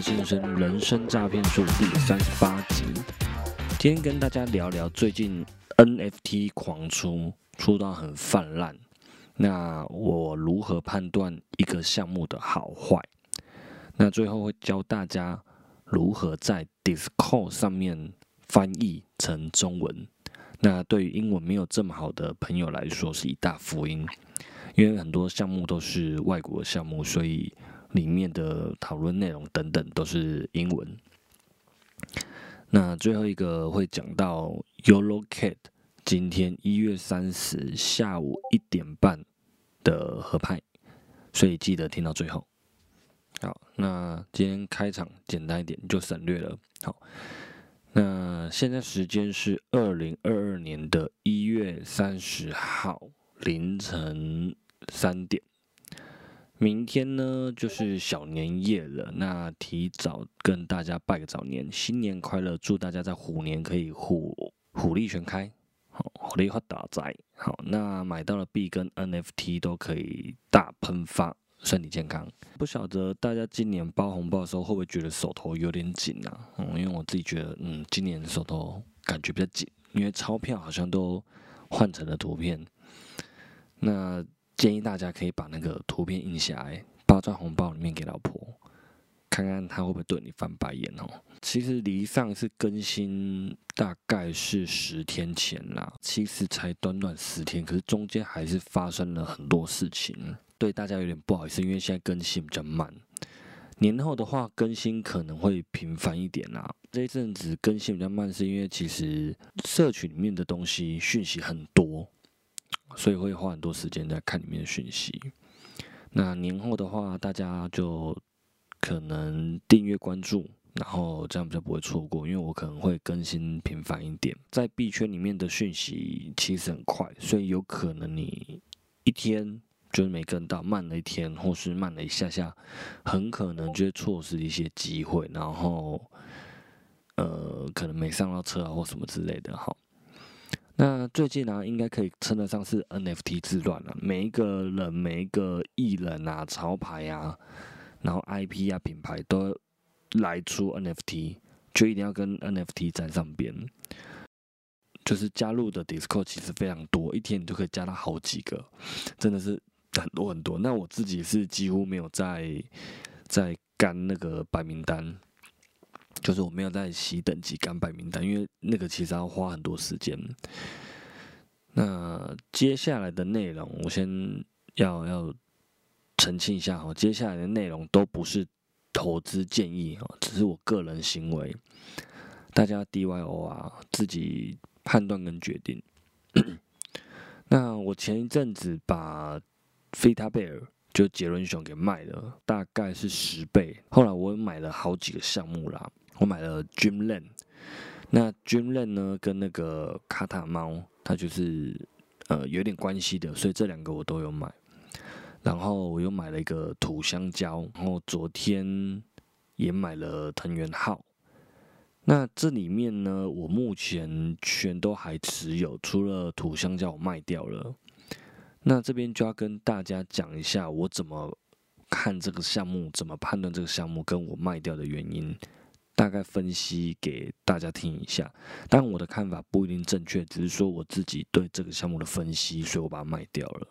先生人生诈骗术第三十八集。今天跟大家聊聊最近 NFT 狂出，出到很泛滥。那我如何判断一个项目的好坏？那最后会教大家如何在 Discord 上面翻译成中文。那对于英文没有这么好的朋友来说，是一大福音，因为很多项目都是外国项目，所以里面的讨论内容等等都是英文。那最后一个会讲到 Yolo Cat，今天一月三十下午一点半的合拍，所以记得听到最后。好，那今天开场简单一点，就省略了。好。那现在时间是二零二二年的一月三十号凌晨三点。明天呢就是小年夜了，那提早跟大家拜个早年，新年快乐！祝大家在虎年可以虎虎力全开，好，虎力发大财。好，那买到了币跟 NFT 都可以大喷发。身体健康，不晓得大家今年包红包的时候会不会觉得手头有点紧啊？嗯，因为我自己觉得，嗯，今年手头感觉比较紧，因为钞票好像都换成了图片。那建议大家可以把那个图片印下来，包在红包里面给老婆，看看她会不会对你翻白眼哦。其实离上次更新大概是十天前啦，其实才短短十天，可是中间还是发生了很多事情。对大家有点不好意思，因为现在更新比较慢。年后的话，更新可能会频繁一点啦。这一阵子更新比较慢，是因为其实社群里面的东西讯息很多，所以会花很多时间在看里面的讯息。那年后的话，大家就可能订阅关注，然后这样比较不会错过，因为我可能会更新频繁一点。在币圈里面的讯息其实很快，所以有可能你一天。就是没跟到，慢了一天，或是慢了一下下，很可能就会错失一些机会，然后，呃，可能没上到车啊，或什么之类的。哈，那最近呢，应该可以称得上是 NFT 之乱了。每一个人，每一个艺人啊，潮牌啊，然后 IP 啊，品牌都来出 NFT，就一定要跟 NFT 站上边。就是加入的 Discord 其实非常多，一天你就可以加到好几个，真的是。很多很多，那我自己是几乎没有在在干那个白名单，就是我没有在洗等级干白名单，因为那个其实要花很多时间。那接下来的内容，我先要要澄清一下哈，接下来的内容都不是投资建议哈，只是我个人行为，大家 DYO 啊，自己判断跟决定。那我前一阵子把菲塔贝尔就杰伦熊给卖了，大概是十倍。后来我买了好几个项目啦，我买了 Dreamland，那 Dreamland 呢跟那个卡塔猫，它就是呃有点关系的，所以这两个我都有买。然后我又买了一个土香蕉，然后昨天也买了藤原浩。那这里面呢，我目前全都还持有，除了土香蕉我卖掉了。那这边就要跟大家讲一下，我怎么看这个项目，怎么判断这个项目跟我卖掉的原因，大概分析给大家听一下。但我的看法不一定正确，只是说我自己对这个项目的分析，所以我把它卖掉了。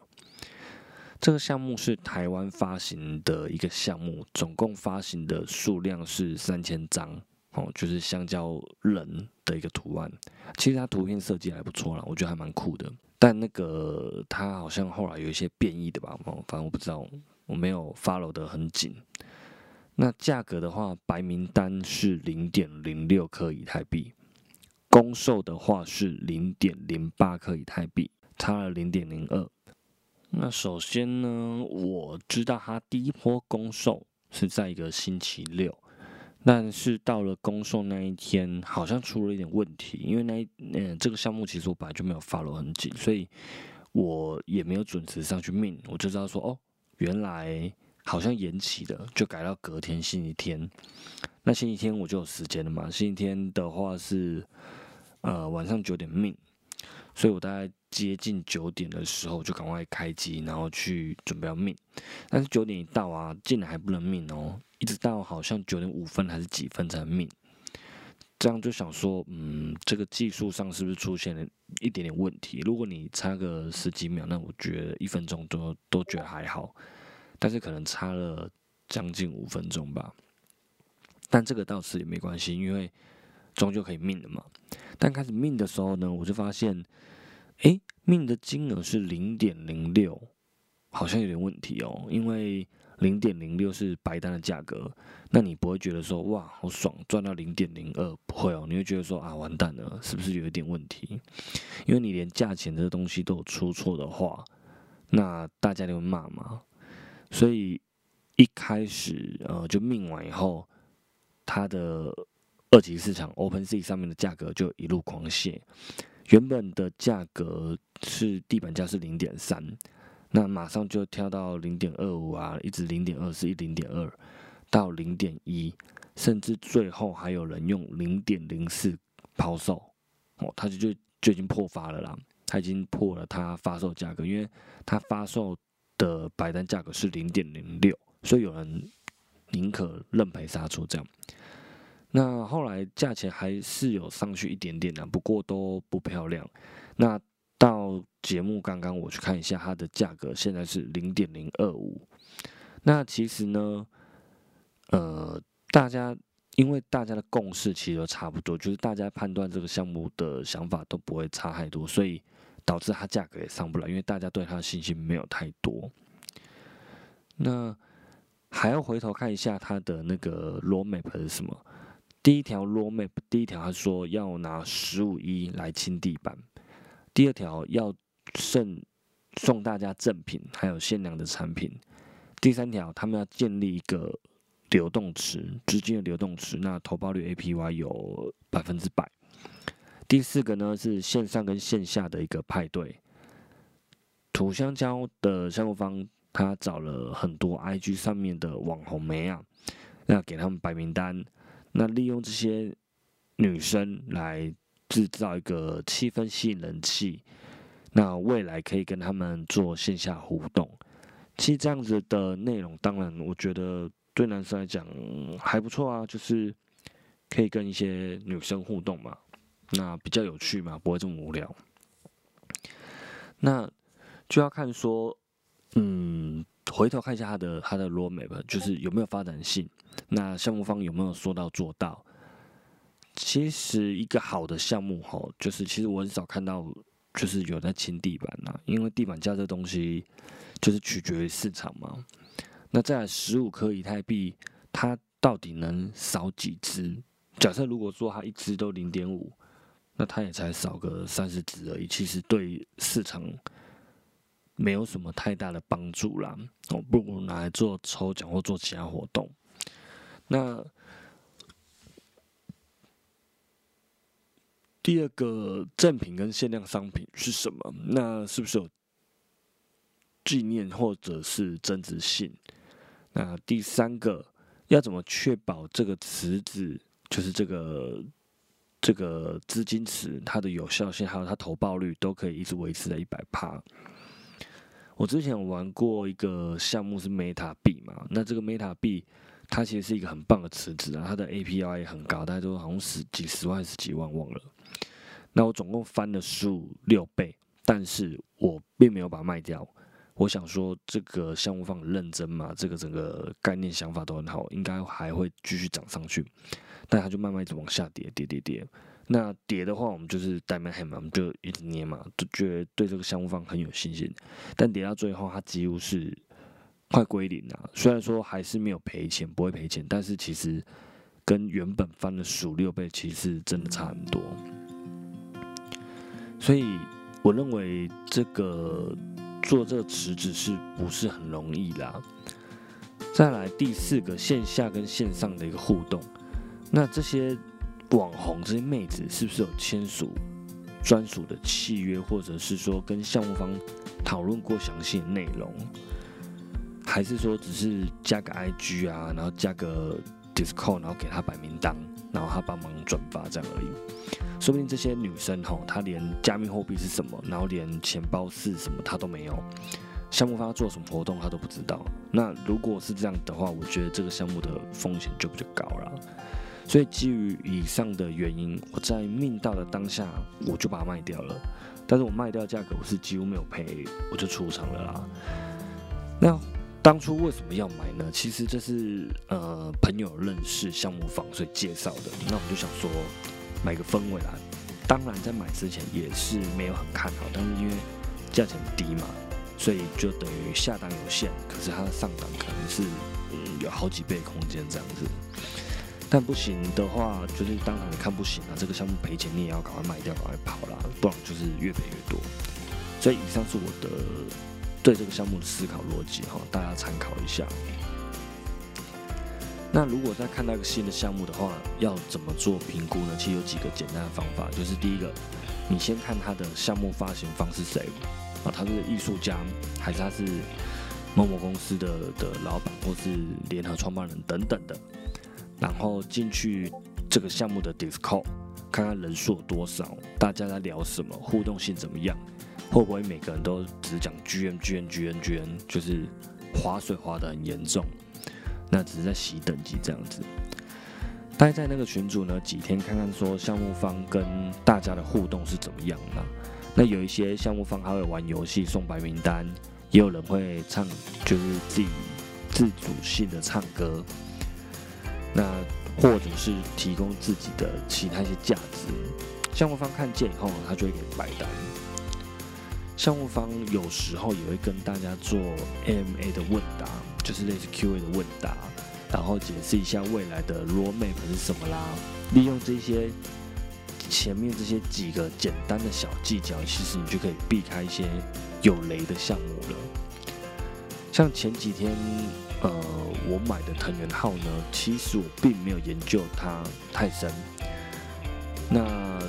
这个项目是台湾发行的一个项目，总共发行的数量是三千张，哦，就是香蕉人的一个图案。其实它图片设计还不错啦，我觉得还蛮酷的。但那个它好像后来有一些变异的吧，哦反正我不知道，我没有 follow 的很紧。那价格的话，白名单是零点零六克以太币，公售的话是零点零八克以太币，差了零点零二。那首先呢，我知道它第一波公售是在一个星期六。但是到了公售那一天，好像出了一点问题，因为那嗯这个项目其实我本来就没有 follow 很紧，所以我也没有准时上去命，我就知道说哦，原来好像延期的，就改到隔天星期天。那星期天我就有时间了嘛，星期天的话是呃晚上九点命，所以我大概接近九点的时候就赶快开机，然后去准备要命。但是九点一到啊，竟然还不能命哦，一直到好像九点五分还是几分才命。这样就想说，嗯，这个技术上是不是出现了一点点问题？如果你差个十几秒，那我觉得一分钟都都觉得还好，但是可能差了将近五分钟吧。但这个倒是也没关系，因为终究可以命的嘛。但开始命的时候呢，我就发现，哎，命的金额是零点零六，好像有点问题哦。因为零点零六是白单的价格，那你不会觉得说哇好爽赚到零点零二，不会哦，你会觉得说啊完蛋了，是不是有一点问题？因为你连价钱这个东西都有出错的话，那大家就会骂嘛。所以一开始呃就命完以后。它的二级市场 OpenSea 上面的价格就一路狂泻，原本的价格是地板价是零点三，那马上就跳到零点二五啊，一直零点二四、零点二到零点一，甚至最后还有人用零点零四抛售，哦，他就就就已经破发了啦，它已经破了它发售价格，因为它发售的白单价格是零点零六，所以有人。宁可认赔杀出这样，那后来价钱还是有上去一点点的，不过都不漂亮。那到节目刚刚我去看一下，它的价格现在是零点零二五。那其实呢，呃，大家因为大家的共识其实都差不多，就是大家判断这个项目的想法都不会差太多，所以导致它价格也上不来，因为大家对它的信心没有太多。那。还要回头看一下它的那个 roadmap 是什么。第一条 roadmap，第一条他说要拿十五亿来清地板；第二条要送送大家赠品，还有限量的产品；第三条他们要建立一个流动池，资金的流动池，那投报率 APY 有百分之百。第四个呢是线上跟线下的一个派对，土香蕉的项目方。他找了很多 IG 上面的网红妹啊，那给他们白名单，那利用这些女生来制造一个气氛，吸引人气。那未来可以跟他们做线下互动。其实这样子的内容，当然我觉得对男生来讲还不错啊，就是可以跟一些女生互动嘛，那比较有趣嘛，不会这么无聊。那就要看说。嗯，回头看一下他的他的 roadmap，就是有没有发展性。那项目方有没有说到做到？其实一个好的项目吼，就是其实我很少看到，就是有在清地板呐，因为地板价这东西就是取决于市场嘛。那在十五颗以太币，它到底能少几只？假设如果说它一只都零点五，那它也才少个三十只而已。其实对市场。没有什么太大的帮助啦，哦，不如拿来做抽奖或做其他活动。那第二个赠品跟限量商品是什么？那是不是有纪念或者是增值性？那第三个要怎么确保这个池子，就是这个这个资金池，它的有效性还有它投报率都可以一直维持在一百帕？我之前玩过一个项目是 Meta 币嘛，那这个 Meta 币它其实是一个很棒的池子啊，它的 API 也很高，大家都好像十几十万十几万忘了。那我总共翻了数六倍，但是我并没有把它卖掉。我想说这个项目方很认真嘛，这个整个概念想法都很好，应该还会继续涨上去，但它就慢慢一直往下跌，跌跌跌。那跌的话，我们就是带卖黑嘛，我们就一直捏嘛，就觉得对这个项目方很有信心。但跌到最后，它几乎是快归零了。虽然说还是没有赔钱，不会赔钱，但是其实跟原本翻了数六倍，其实真的差很多。所以我认为这个做这个池子是不是很容易啦？再来第四个线下跟线上的一个互动，那这些。网红这些妹子是不是有签署专属的契约，或者是说跟项目方讨论过详细的内容，还是说只是加个 IG 啊，然后加个 Discord，然后给他摆名单，然后他帮忙转发这样而已。说不定这些女生吼，她连加密货币是什么，然后连钱包是什么，她都没有。项目方做什么活动，她都不知道。那如果是这样的话，我觉得这个项目的风险就比较高了。所以基于以上的原因，我在命到的当下，我就把它卖掉了。但是我卖掉价格，我是几乎没有赔，我就出场了啦。那当初为什么要买呢？其实这是呃朋友认识项目房，所以介绍的。那我们就想说买个氛围啦。当然在买之前也是没有很看好，但是因为价钱低嘛，所以就等于下单有限，可是它的上档可能是嗯有好几倍空间这样子。但不行的话，就是当场你看不行啊，这个项目赔钱，你也要赶快卖掉，赶快跑啦，不然就是越赔越多。所以以上是我的对这个项目的思考逻辑哈，大家参考一下。那如果再看到一个新的项目的话，要怎么做评估呢？其实有几个简单的方法，就是第一个，你先看他的项目发行方是谁啊，他是艺术家，还是他是某某公司的的老板，或是联合创办人等等的。然后进去这个项目的 Discord，看看人数有多少，大家在聊什么，互动性怎么样，会不会每个人都只讲 GM GM GM GM，就是划水划得很严重，那只是在洗等级这样子。待在那个群组呢几天，看看说项目方跟大家的互动是怎么样的。那有一些项目方还会玩游戏送白名单，也有人会唱，就是自己自主性的唱歌。那或者是提供自己的其他一些价值，项目方看见以后，他就会给白单。项目方有时候也会跟大家做 M&A 的问答，就是类似 QA 的问答，然后解释一下未来的 roadmap 是什么啦。利用这些前面这些几个简单的小技巧，其实你就可以避开一些有雷的项目了。像前几天。呃，我买的藤原号呢，其实我并没有研究它太深。那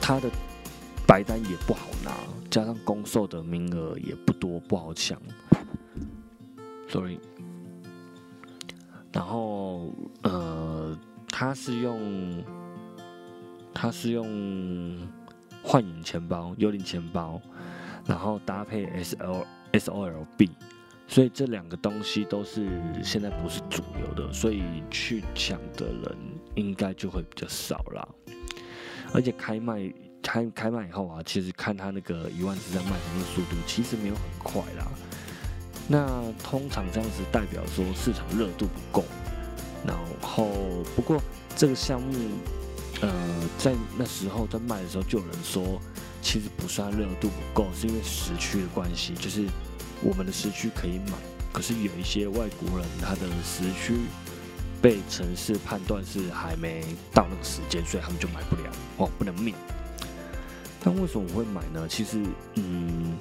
它的白单也不好拿，加上公售的名额也不多，不好抢。Sorry。然后呃，他是用他是用幻影钱包、幽灵钱包，然后搭配 S L S O L B。所以这两个东西都是现在不是主流的，所以去抢的人应该就会比较少啦。而且开卖开开卖以后啊，其实看他那个一万只在卖的那个速度，其实没有很快啦。那通常这样子代表说市场热度不够。然后不过这个项目，呃，在那时候在卖的时候，就有人说，其实不算热度不够，是因为时区的关系，就是。我们的时区可以买，可是有一些外国人，他的时区被城市判断是还没到那个时间，所以他们就买不了哦，不能命。但为什么我会买呢？其实，嗯，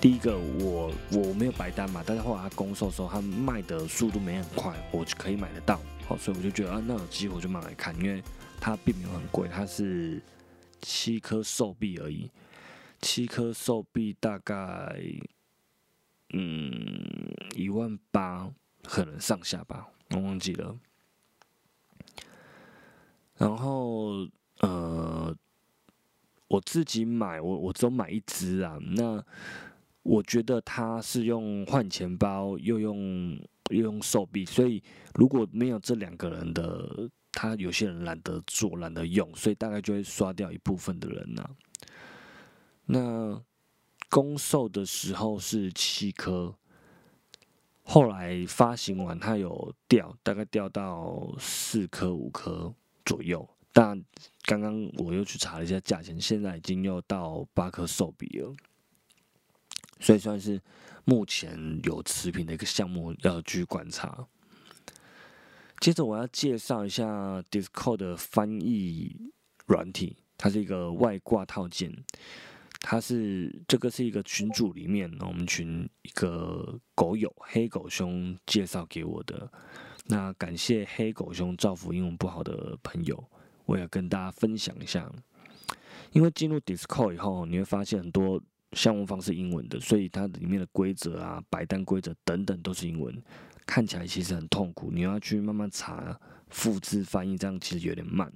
第一个我我没有白单嘛，但是后来他公售的时候，他卖的速度没很快，我就可以买得到，好，所以我就觉得啊，那有机会我就买来看，因为它并没有很贵，它是七颗兽币而已，七颗兽币大概。嗯，一万八可能上下吧，我忘记了。然后呃，我自己买，我我只有买一只啊。那我觉得它是用换钱包，又用又用手币，所以如果没有这两个人的，他有些人懒得做，懒得用，所以大概就会刷掉一部分的人呐。那。公售的时候是七颗，后来发行完它有掉，大概掉到四颗五颗左右。但刚刚我又去查了一下价钱，现在已经又到八颗手笔了，所以算是目前有持平的一个项目要去观察。接着我要介绍一下 Discord 的翻译软体，它是一个外挂套件。它是这个是一个群组里面，我们群一个狗友黑狗兄介绍给我的。那感谢黑狗兄造福英文不好的朋友，我要跟大家分享一下。因为进入 Discord 以后，你会发现很多项目方是英文的，所以它里面的规则啊、白单规则等等都是英文，看起来其实很痛苦。你要去慢慢查复制翻译，这样其实有点慢。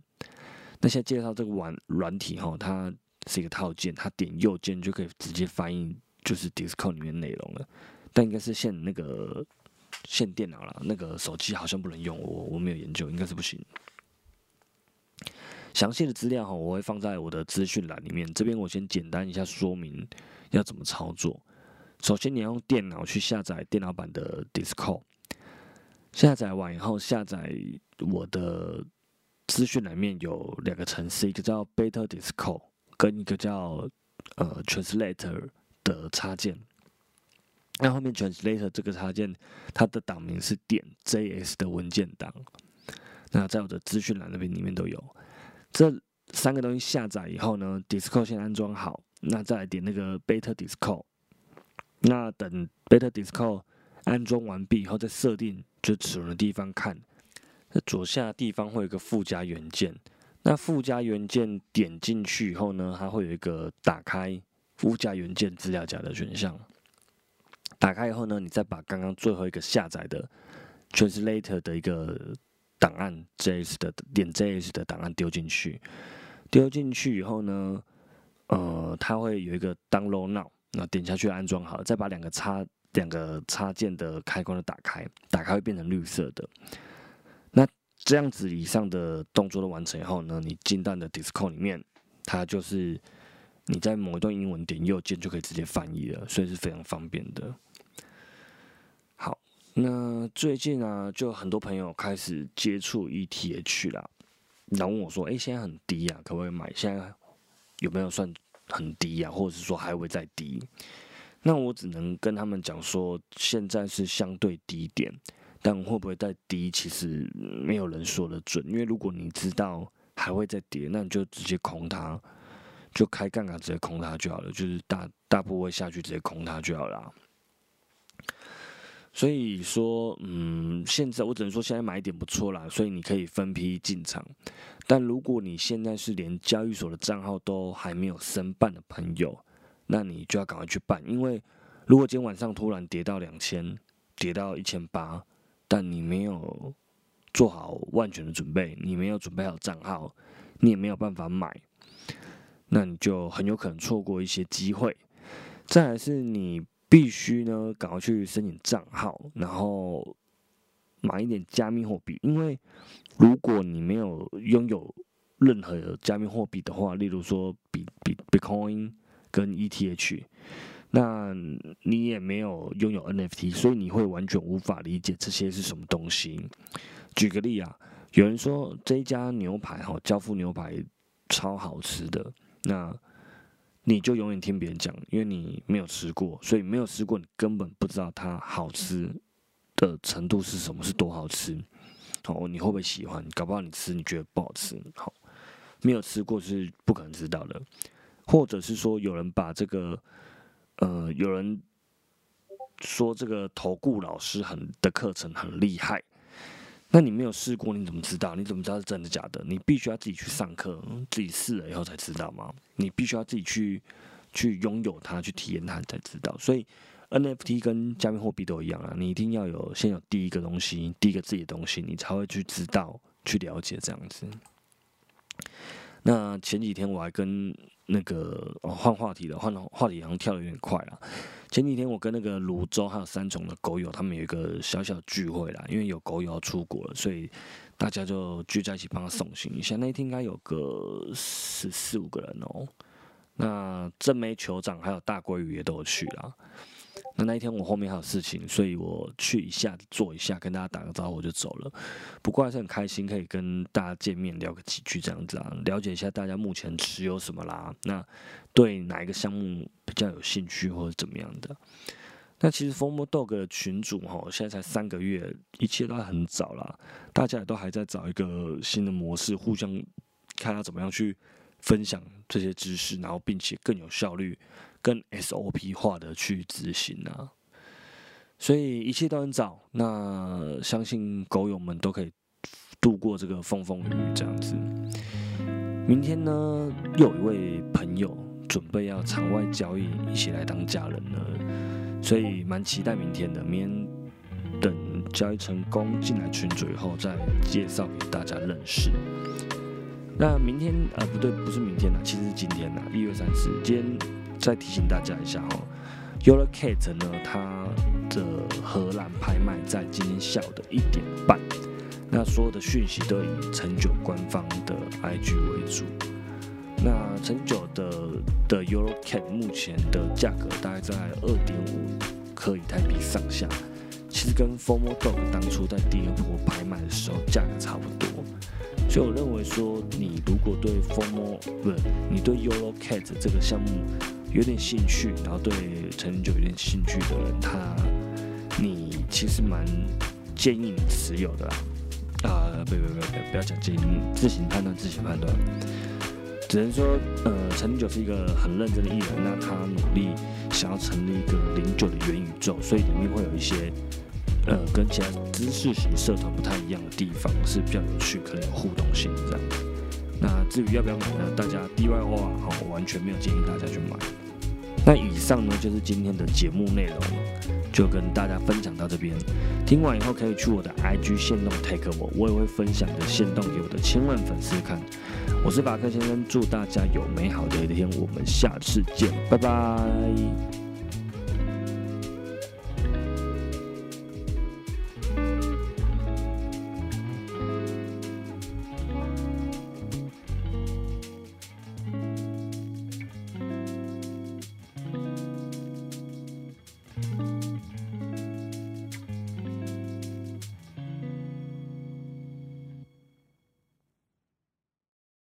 那现在介绍这个软软体哈，它是一个套件，它点右键就可以直接翻译，就是 Discord 里面内容了。但应该是限那个限电脑了，那个手机好像不能用，我我没有研究，应该是不行。详细的资料哈，我会放在我的资讯栏里面。这边我先简单一下说明要怎么操作。首先，你要用电脑去下载电脑版的 Discord。下载完以后，下载我的资讯栏面有两个程式，一个叫 Beta Discord，跟一个叫呃 Translator 的插件。那后面 Translator 这个插件，它的档名是点 JS 的文件档。那在我的资讯栏那边里面都有。这三个东西下载以后呢，Discord 先安装好，那再来点那个 Beta Discord。那等 Beta Discord 安装完毕以后，再设定就齿轮的地方看，在左下地方会有个附加元件。那附加元件点进去以后呢，它会有一个打开附加元件资料夹的选项。打开以后呢，你再把刚刚最后一个下载的 Translator 的一个。档案 JS 的点 JS 的档案丢进去，丢进去以后呢，呃，它会有一个 Download Now，那点下去安装好，再把两个插两个插件的开关都打开，打开会变成绿色的。那这样子以上的动作都完成以后呢，你进到的 Discord 里面，它就是你在某一段英文点右键就可以直接翻译了，所以是非常方便的。那最近啊，就很多朋友开始接触 ETH 啦，然后问我说：“哎，现在很低啊，可不可以买？现在有没有算很低啊？或者是说还会再低？”那我只能跟他们讲说，现在是相对低点，但会不会再低，其实没有人说的准。因为如果你知道还会再跌，那你就直接空它，就开杠杆直接空它就好了，就是大大部位下去直接空它就好了。所以说，嗯，现在我只能说现在买点不错啦，所以你可以分批进场。但如果你现在是连交易所的账号都还没有申办的朋友，那你就要赶快去办，因为如果今天晚上突然跌到两千，跌到一千八，但你没有做好万全的准备，你没有准备好账号，你也没有办法买，那你就很有可能错过一些机会。再来是你。必须呢，赶快去申请账号，然后买一点加密货币。因为如果你没有拥有任何加密货币的话，例如说比比 Bitcoin 跟 ETH，那你也没有拥有 NFT，所以你会完全无法理解这些是什么东西。举个例啊，有人说这一家牛排哈，交付牛排超好吃的，那。你就永远听别人讲，因为你没有吃过，所以没有吃过，你根本不知道它好吃的程度是什么，是多好吃。好，你会不会喜欢？搞不好你吃你觉得不好吃。好，没有吃过是不可能知道的。或者是说，有人把这个，呃，有人说这个投顾老师很的课程很厉害。那你没有试过，你怎么知道？你怎么知道是真的假的？你必须要自己去上课，自己试了以后才知道吗？你必须要自己去去拥有它，去体验它才知道。所以 NFT 跟加密货币都一样啊，你一定要有先有第一个东西，第一个自己的东西，你才会去知道、去了解这样子。那前几天我还跟那个换话题了，换话题好像跳的有点快了。前几天我跟那个泸州还有三重的狗友，他们有一个小小聚会啦，因为有狗友要出国了，所以大家就聚在一起帮他送行。一下那天应该有个十四五个人哦。那正梅酋长还有大鲑鱼也都有去啦。那那一天我后面还有事情，所以我去一下坐一下，跟大家打个招呼就走了。不过还是很开心，可以跟大家见面聊个几句这样子啊，了解一下大家目前持有什么啦。那对哪一个项目比较有兴趣或者怎么样的？那其实风魔 dog 的群主哈，现在才三个月，一切都还很早啦，大家也都还在找一个新的模式，互相看他怎么样去分享这些知识，然后并且更有效率。更 SOP 化的去执行啊，所以一切都很早。那相信狗友们都可以度过这个风风雨雨这样子。明天呢，又有一位朋友准备要场外交易，一起来当家人了，所以蛮期待明天的。明天等交易成功进来群组以后，再介绍给大家认识。那明天啊，不对，不是明天了，其实是今天了，一月三十。今天再提醒大家一下哈，Eurocat 呢，它的荷兰拍卖在今天下午的一点半。那所有的讯息都以陈九官方的 IG 为主。那陈九的的 Eurocat 目前的价格大概在二点五颗以太币上下，其实跟 Formo Dog 当初在第二波拍卖的时候价格差不多。所以我认为说，你如果对 Formo 不你对 Eurocat 这个项目有点兴趣，然后对陈九有点兴趣的人，他你其实蛮建议你持有的啦。啊，不不不不，不要讲建议，自行判断，自行判断。只能说，呃，陈零九是一个很认真的艺人，那他努力想要成立一个零九的元宇宙，所以里面会有一些，呃，跟其他知识型社团不太一样的地方，是比较有趣，可能有互动性这样。那至于要不要买呢？大家 DIY 哈，完全没有建议大家去买。那以上呢，就是今天的节目内容，就跟大家分享到这边。听完以后可以去我的 IG 线动 take 我，我也会分享的线动给我的千万粉丝看。我是法克先生，祝大家有美好的一天，我们下次见，拜拜。